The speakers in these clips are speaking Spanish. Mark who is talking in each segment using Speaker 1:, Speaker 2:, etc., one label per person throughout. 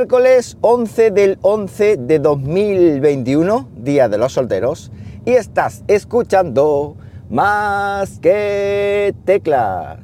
Speaker 1: Miércoles 11 del 11 de 2021, Día de los Solteros, y estás escuchando más que teclas.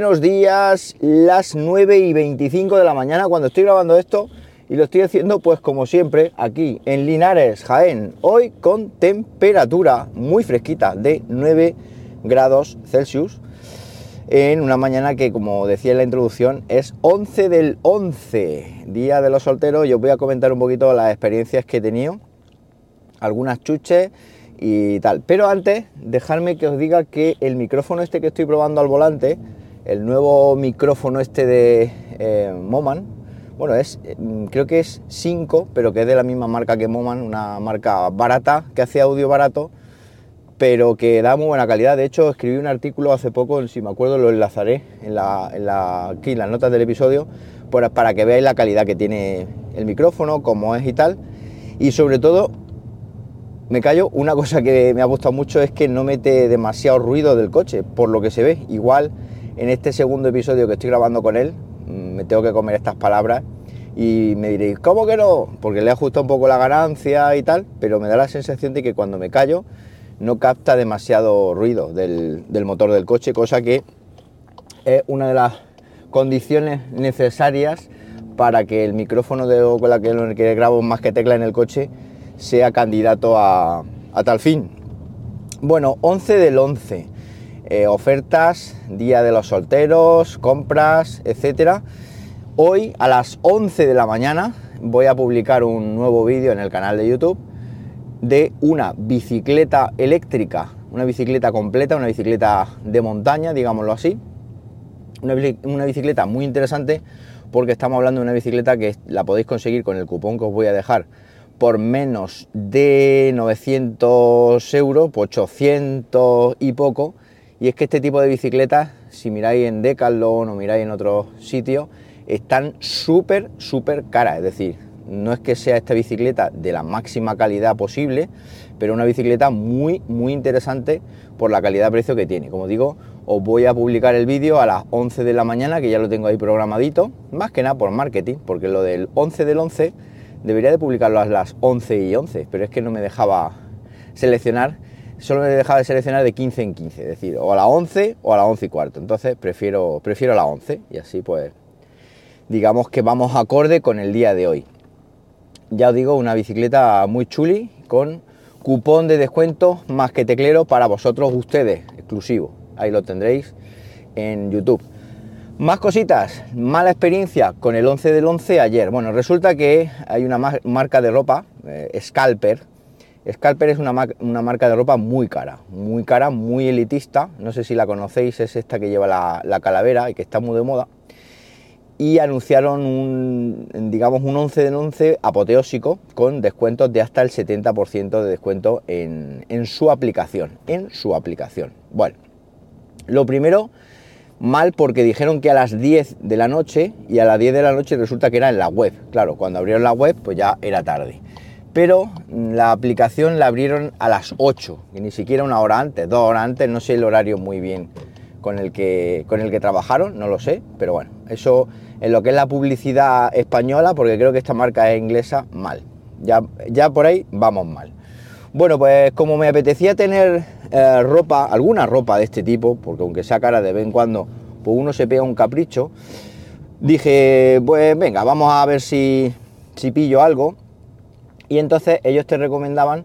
Speaker 1: Buenos días, las 9 y 25 de la mañana cuando estoy grabando esto y lo estoy haciendo pues como siempre aquí en Linares, Jaén, hoy con temperatura muy fresquita de 9 grados Celsius en una mañana que como decía en la introducción es 11 del 11, día de los solteros, yo os voy a comentar un poquito las experiencias que he tenido, algunas chuches y tal. Pero antes, dejadme que os diga que el micrófono este que estoy probando al volante, el nuevo micrófono este de eh, Moman, bueno, es, mm, creo que es 5, pero que es de la misma marca que Moman, una marca barata, que hace audio barato, pero que da muy buena calidad. De hecho, escribí un artículo hace poco, si me acuerdo lo enlazaré en la, en la, aquí en las notas del episodio, pues para que veáis la calidad que tiene el micrófono, cómo es y tal. Y sobre todo, me callo, una cosa que me ha gustado mucho es que no mete demasiado ruido del coche, por lo que se ve. Igual en este segundo episodio que estoy grabando con él, mm, me tengo que comer estas palabras y me diréis, ¿cómo que no? Porque le he ajustado un poco la ganancia y tal, pero me da la sensación de que cuando me callo no capta demasiado ruido del, motor del coche, cosa que es una de las condiciones necesarias para que el micrófono de, con la que, que grabo más que tecla en el coche sea candidato a, tal fin. Bueno, 11 del 11. Eh, ofertas, Día de los Solteros, compras, etcétera. Hoy a las 11 de la mañana voy a publicar un nuevo vídeo en el canal de YouTube de una bicicleta eléctrica, una bicicleta completa, una bicicleta de montaña, digámoslo así. Una, bicicleta muy interesante porque estamos hablando de una bicicleta que la podéis conseguir con el cupón que os voy a dejar por menos de 900 euros, por 800 y poco. Y es que este tipo de bicicletas, si miráis en Decathlon o miráis en otros sitios, están súper, súper caras. Es decir, no es que sea esta bicicleta de la máxima calidad posible, pero una bicicleta muy, muy interesante por la calidad-precio que tiene. Como digo, os voy a publicar el vídeo a las 11 de la mañana, que ya lo tengo ahí programadito, más que nada por marketing, porque lo del 11 del 11 debería de publicarlo a las 11 y 11, pero es que no me dejaba seleccionar, solo me dejaba de seleccionar de 15 en 15, es decir, o a las 11 o a las 11 y cuarto, entonces prefiero, prefiero a las 11 y así pues digamos que vamos acorde con el día de hoy. Ya os digo, una bicicleta muy chuli con cupón de descuento más que teclero para vosotros ustedes, exclusivo, ahí lo tendréis en YouTube. Más cositas, mala experiencia con el 11 del 11 ayer. Bueno, resulta que hay una marca de ropa, eh, Scalper. Scalper es una, marca de ropa muy cara, muy cara, muy elitista. No sé si la conocéis, es esta que lleva la, calavera y que está muy de moda. Y anunciaron un, digamos, un 11 del 11 apoteósico con descuentos de hasta el 70% de descuento en, en su aplicación. En su aplicación. Bueno, lo primero Mal porque dijeron que a las 10 de la noche y a las 10 de la noche resulta que era en la web. Claro, cuando abrieron la web pues ya era tarde. Pero la aplicación la abrieron a las 8, y ni siquiera una hora antes, dos horas antes, no sé el horario muy bien con el que, con el que trabajaron, no lo sé, pero bueno, eso en lo que es la publicidad española, porque creo que esta marca es inglesa, mal. Ya, ya por ahí vamos mal. Bueno, pues como me apetecía tener eh, ropa, alguna ropa de este tipo, porque aunque sea cara de vez en cuando, pues uno se pega un capricho, dije, pues venga, vamos a ver si, si pillo algo. Y entonces ellos te recomendaban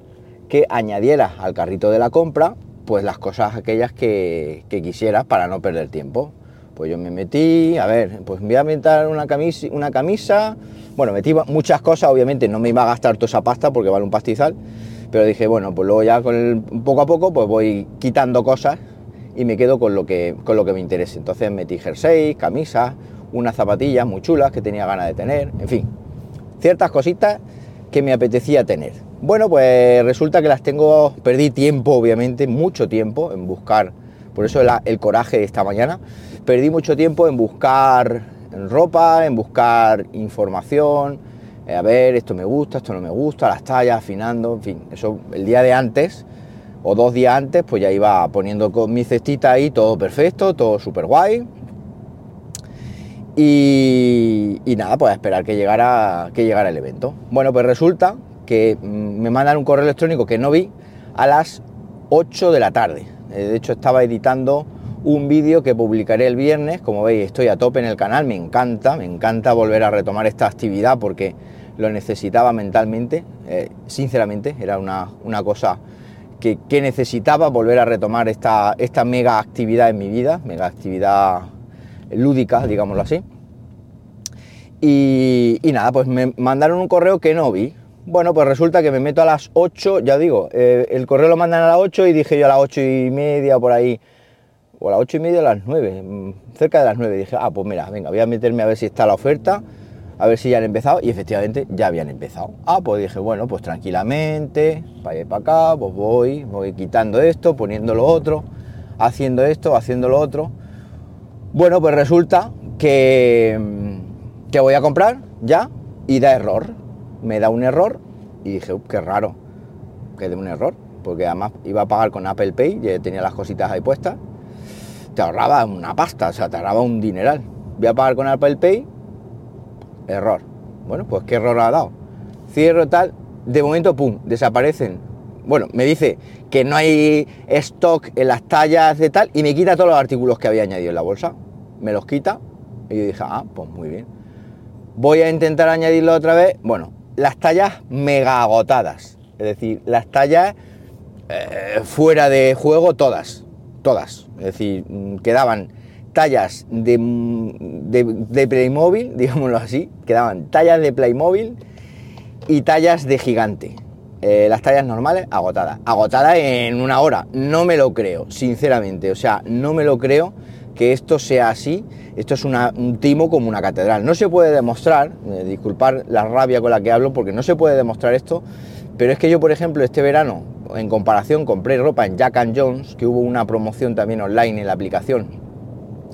Speaker 1: que añadieras al carrito de la compra, pues las cosas aquellas que, que quisieras para no perder tiempo. Pues yo me metí, a ver, pues voy a meter una camisa, una camisa, bueno, metí muchas cosas, obviamente no me iba a gastar toda esa pasta porque vale un pastizal, pero dije, bueno, pues luego ya con el, poco a poco pues voy quitando cosas y me quedo con lo que, con lo que me interese. Entonces metí jersey, camisas, unas zapatillas muy chulas que tenía ganas de tener, en fin, ciertas cositas que me apetecía tener. Bueno, pues resulta que las tengo, perdí tiempo, obviamente, mucho tiempo en buscar Por eso el, coraje de esta mañana. Perdí mucho tiempo en buscar ropa, en buscar información, eh, a ver, esto me gusta, esto no me gusta, las tallas, afinando, en fin, eso el día de antes o dos días antes, pues ya iba poniendo con mi cestita ahí todo perfecto, todo súper guay. Y, nada, pues a esperar que llegara, que llegara el evento. Bueno, pues resulta que mm, me mandan un correo electrónico que no vi a las 8 de la tarde. Eh, de hecho, estaba editando un vídeo que publicaré el viernes. Como veis, estoy a tope en el canal, me encanta, me encanta volver a retomar esta actividad porque lo necesitaba mentalmente. Eh, sinceramente, era una, cosa que, necesitaba volver a retomar esta, esta mega actividad en mi vida, mega actividad lúdica, digámoslo así. Y, nada, pues me mandaron un correo que no vi. Bueno, pues resulta que me meto a las 8, ya digo, eh, el correo lo mandan a las 8 y dije yo a las 8 y media por ahí, o a las 8 y media a las 9, mm, cerca de las 9, dije, ah, pues mira, venga, voy a meterme a ver si está la oferta, a ver si ya han empezado, y efectivamente ya habían empezado. Ah, pues dije, bueno, pues tranquilamente, para allá para acá, pues voy, voy quitando esto, poniendo lo otro, haciendo esto, haciendo lo otro. Bueno, pues resulta que, que voy a comprar ya y da error. Me da un error y dije, qué raro que dé un error, porque además iba a pagar con Apple Pay, ya tenía las cositas ahí puestas. Te ahorraba una pasta, o sea, te ahorraba un dineral. Voy a pagar con Apple Pay, error. Bueno, pues qué error ha dado. Cierro tal, de momento, pum, desaparecen. Bueno, me dice que no hay stock en las tallas de tal y me quita todos los artículos que había añadido en la bolsa me los quita. Y yo dije, ah, pues muy bien. Voy a intentar añadirlo otra vez. Bueno, las tallas mega agotadas. Es decir, las tallas eh, fuera de juego todas. Todas. Es decir, mm, quedaban tallas de, mm, de, Playmobil, digámoslo así. Quedaban tallas de Playmobil y tallas de gigante. Eh, las tallas normales agotadas. Agotadas en una hora. No me lo creo, sinceramente. O sea, no me lo creo que esto sea así, esto es un timo como una catedral. No se puede demostrar, eh, disculpar la rabia con la que hablo, porque no se puede demostrar esto, pero es que yo, por ejemplo, este verano, en comparación, compré ropa en Jack and Jones, que hubo una promoción también online en la aplicación,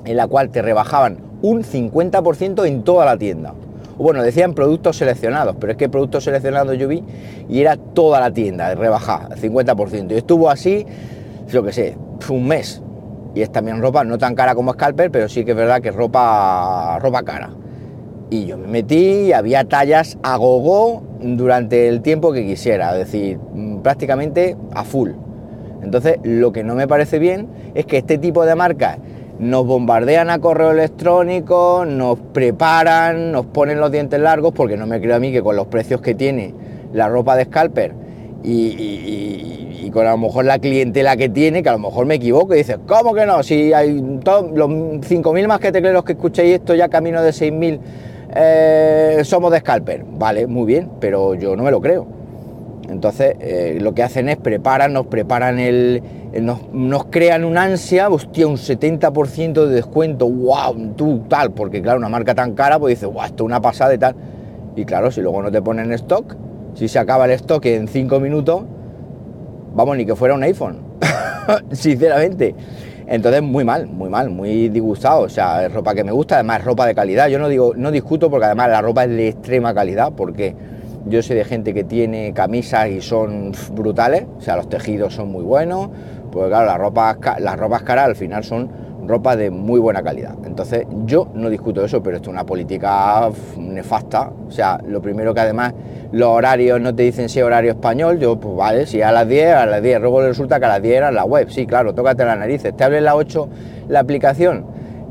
Speaker 1: en la cual te rebajaban un 50% en toda la tienda. Bueno, decían productos seleccionados, pero es que productos seleccionados yo vi y era toda la tienda rebajada, 50%. Y estuvo así, yo qué sé, un mes, y es también ropa no tan cara como Scalper, pero sí que es verdad que es ropa, ropa cara. Y yo me metí, había tallas a gogo durante el tiempo que quisiera, es decir, mm, prácticamente a full. Entonces, lo que no me parece bien es que este tipo de marcas nos bombardean a correo electrónico, nos preparan, nos ponen los dientes largos, porque no me creo a mí que con los precios que tiene la ropa de Scalper y y con a lo mejor la clientela que tiene, que a lo mejor me equivoco y dices, ¿cómo que no? Si hay todos los 5.000 más que tecleros que escuchéis esto ya camino de 6.000 eh, somos de scalper. Vale, muy bien, pero yo no me lo creo. Entonces, eh, lo que hacen es preparan, nos preparan el. nos, crean una ansia, hostia, un 70% de descuento, wow, tú tal, porque claro, una marca tan cara, pues dices, wow, esto es una pasada y tal. Y claro, si luego no te ponen stock, si se acaba el stock en 5 minutos, vamos, ni que fuera un iPhone, sinceramente. Entonces, muy mal, muy mal, muy disgustado. O sea, es ropa que me gusta, además es ropa de calidad. Yo no digo, no discuto porque además la ropa es de extrema calidad, porque yo sé de gente que tiene camisas y son brutales, o sea, los tejidos son muy buenos, pues claro, las las ropas caras al final son ropa de muy buena calidad. Entonces, yo no discuto eso, pero esto es una política nefasta. O sea, lo primero que además los horarios no te dicen si es horario español, yo pues vale, si a las 10, a las 10, luego resulta que a las 10 era la web, sí, claro, tócate las narices, te abre la 8 la aplicación,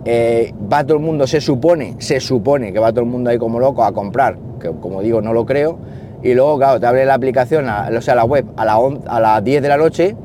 Speaker 1: eh, va todo el mundo, se supone, se supone que va todo el mundo ahí como loco a comprar, que como digo no lo creo, y luego claro, te abre la aplicación, o sea, la web a, la a las 10 de la noche,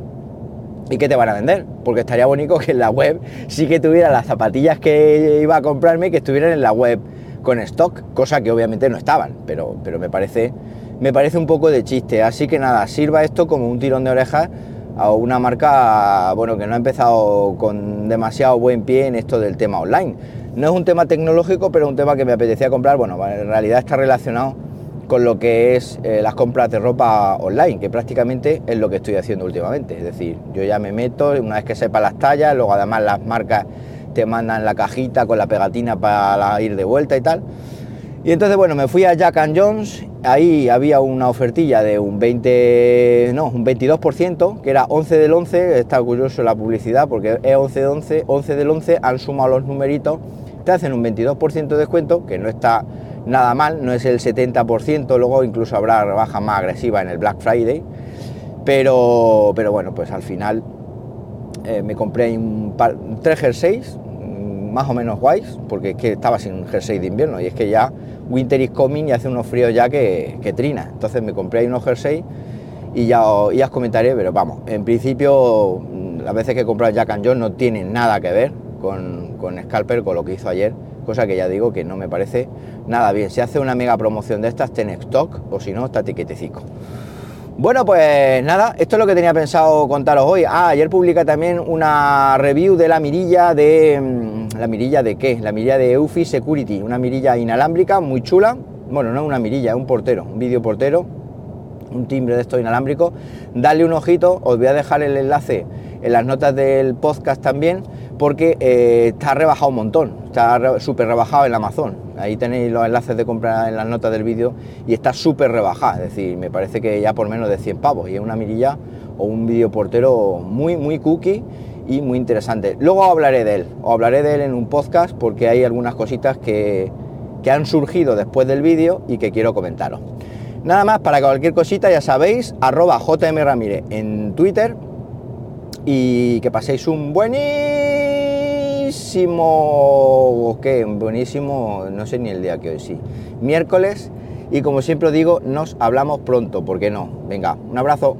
Speaker 1: ¿Y qué te van a vender? Porque estaría bonito que en la web sí que tuviera las zapatillas que iba a comprarme, que estuvieran en la web con stock, cosa que obviamente no estaban, pero, pero me, parece, me parece un poco de chiste. Así que nada, sirva esto como un tirón de orejas a una marca bueno, que no ha empezado con demasiado buen pie en esto del tema online. No es un tema tecnológico, pero un tema que me apetecía comprar. Bueno, en realidad está relacionado con lo que es eh, las compras de ropa online, que prácticamente es lo que estoy haciendo últimamente. Es decir, yo ya me meto, una vez que sepa las tallas, luego además las marcas te mandan la cajita con la pegatina para ir de vuelta y tal. Y entonces, bueno, me fui a Jack and Jones, ahí había una ofertilla de un 20, no, un 22%, que era 11 del 11, está curioso la publicidad porque es 11 del 11, 11 del 11, han sumado los numeritos, te hacen un 22% de descuento, que no está nada mal, no es el 70%, luego incluso habrá rebaja más agresiva en el Black Friday, pero, pero bueno, pues al final eh, me compré un par, tres jerseys, más o menos guays, porque es que estaba sin jersey de invierno y es que ya winter is coming y hace unos fríos ya que, trina. Entonces me compré ahí unos jersey y ya, ya os comentaré, pero vamos, en principio las veces que he comprado Jack and Jones no tienen nada que ver con, con Scalper, con lo que hizo ayer, cosa que ya digo que no me parece nada bien. Si hace una mega promoción de estas, ten stock o si no, está tiquetecico. Bueno, pues nada, esto es lo que tenía pensado contaros hoy. Ah, ayer publiqué también una review de la mirilla de... Mm, ¿La mirilla de qué? La mirilla de Eufy Security, una mirilla inalámbrica muy chula. Bueno, no una mirilla, es un portero, un vídeo portero, un timbre de esto inalámbrico. Dale un ojito, os voy a dejar el enlace en las notas del podcast también, porque eh, está rebajado un montón, está súper rebajado en Amazon. Ahí tenéis los enlaces de compra en las notas del vídeo y está súper rebajada, es decir, me parece que ya por menos de 100 pavos y es una mirilla o un vídeo portero muy, muy cookie y muy interesante. Luego hablaré de él, o hablaré de él en un podcast porque hay algunas cositas que, que han surgido después del vídeo y que quiero comentaros. Nada más, para cualquier cosita ya sabéis, arroba JM Ramírez en Twitter y que paséis un buenísimo, ¿qué? Buenísimo, no sé ni el día que hoy sí, miércoles y como siempre digo, nos hablamos pronto, ¿por qué no? Venga, un abrazo.